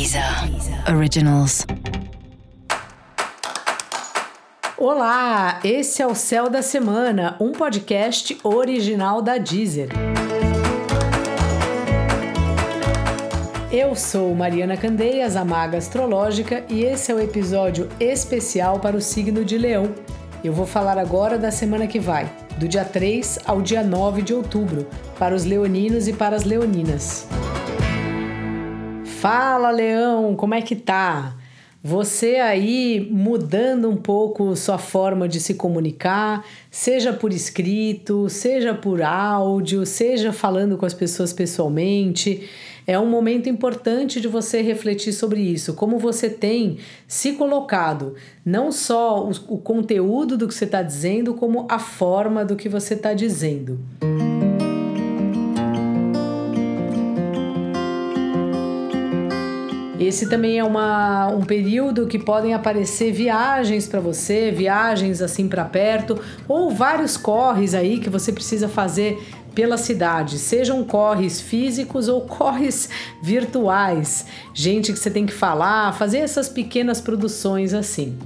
Deezer Originals. Olá, esse é o Céu da Semana, um podcast original da Deezer. Eu sou Mariana Candeias, a Maga Astrológica, e esse é o episódio especial para o signo de Leão. Eu vou falar agora da semana que vai, do dia 3 ao dia 9 de outubro, para os leoninos e para as leoninas. Fala, Leão, como é que tá? Você aí mudando um pouco sua forma de se comunicar, seja por escrito, seja por áudio, seja falando com as pessoas pessoalmente. É um momento importante de você refletir sobre isso, como você tem se colocado, não só o, o conteúdo do que você está dizendo, como a forma do que você está dizendo. Esse também é uma, um período que podem aparecer viagens para você, viagens assim para perto, ou vários corres aí que você precisa fazer pela cidade, sejam corres físicos ou corres virtuais, gente que você tem que falar, fazer essas pequenas produções assim.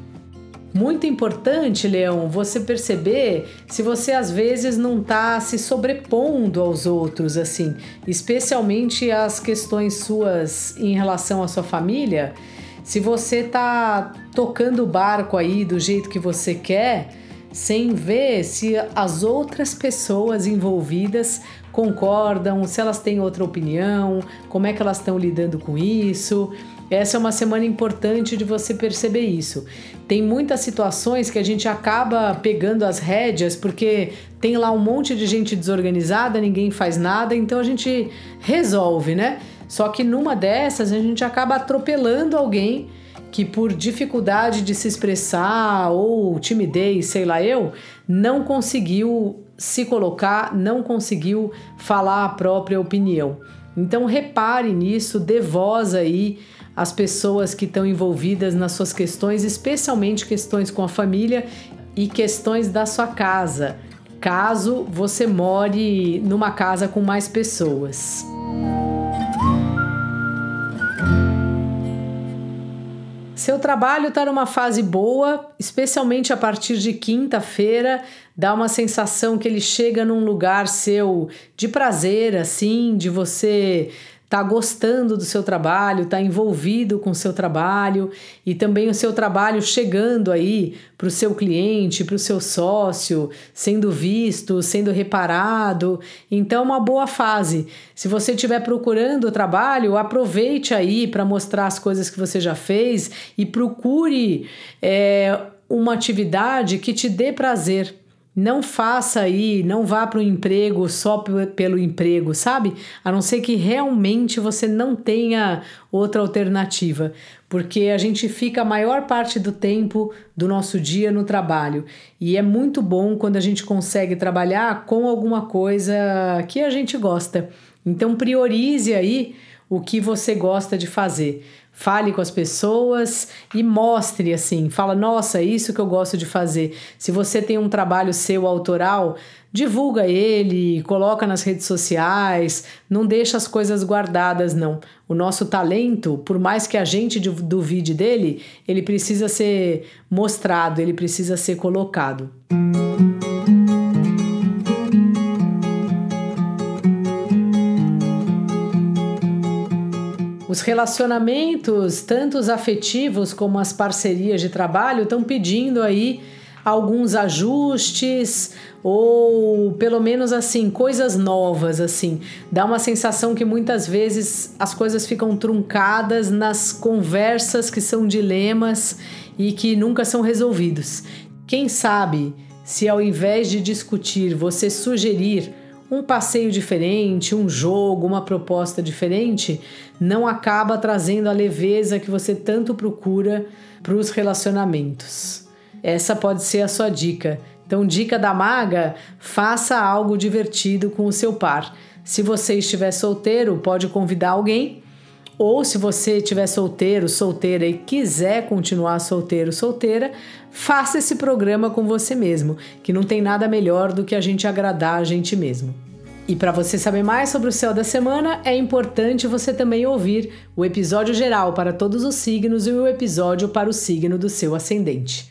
Muito importante, Leão, você perceber se você às vezes não está se sobrepondo aos outros, assim, especialmente as questões suas em relação à sua família. Se você está tocando o barco aí do jeito que você quer, sem ver se as outras pessoas envolvidas concordam, se elas têm outra opinião, como é que elas estão lidando com isso. Essa é uma semana importante de você perceber isso. Tem muitas situações que a gente acaba pegando as rédeas porque tem lá um monte de gente desorganizada, ninguém faz nada, então a gente resolve, né? Só que numa dessas a gente acaba atropelando alguém que por dificuldade de se expressar ou timidez, sei lá eu, não conseguiu se colocar, não conseguiu falar a própria opinião. Então repare nisso, dê voz aí as pessoas que estão envolvidas nas suas questões, especialmente questões com a família e questões da sua casa, caso você more numa casa com mais pessoas. Seu trabalho está numa fase boa, especialmente a partir de quinta-feira, dá uma sensação que ele chega num lugar seu de prazer, assim, de você está gostando do seu trabalho, está envolvido com o seu trabalho e também o seu trabalho chegando aí para o seu cliente, para o seu sócio, sendo visto, sendo reparado. Então, é uma boa fase. Se você estiver procurando trabalho, aproveite aí para mostrar as coisas que você já fez e procure é, uma atividade que te dê prazer não faça aí, não vá para o emprego só pelo emprego, sabe? A não ser que realmente você não tenha outra alternativa, porque a gente fica a maior parte do tempo do nosso dia no trabalho e é muito bom quando a gente consegue trabalhar com alguma coisa que a gente gosta. Então priorize aí o que você gosta de fazer. Fale com as pessoas e mostre assim, fala: "Nossa, é isso que eu gosto de fazer". Se você tem um trabalho seu autoral, divulga ele, coloca nas redes sociais, não deixa as coisas guardadas não. O nosso talento, por mais que a gente duvide dele, ele precisa ser mostrado, ele precisa ser colocado. Música Os relacionamentos, tanto os afetivos como as parcerias de trabalho, estão pedindo aí alguns ajustes ou pelo menos assim coisas novas assim. Dá uma sensação que muitas vezes as coisas ficam truncadas nas conversas que são dilemas e que nunca são resolvidos. Quem sabe se ao invés de discutir você sugerir um passeio diferente, um jogo, uma proposta diferente, não acaba trazendo a leveza que você tanto procura para os relacionamentos. Essa pode ser a sua dica. Então, dica da maga: faça algo divertido com o seu par. Se você estiver solteiro, pode convidar alguém. Ou se você estiver solteiro, solteira e quiser continuar solteiro, solteira, faça esse programa com você mesmo, que não tem nada melhor do que a gente agradar a gente mesmo. E para você saber mais sobre o céu da semana, é importante você também ouvir o episódio geral para todos os signos e o episódio para o signo do seu ascendente.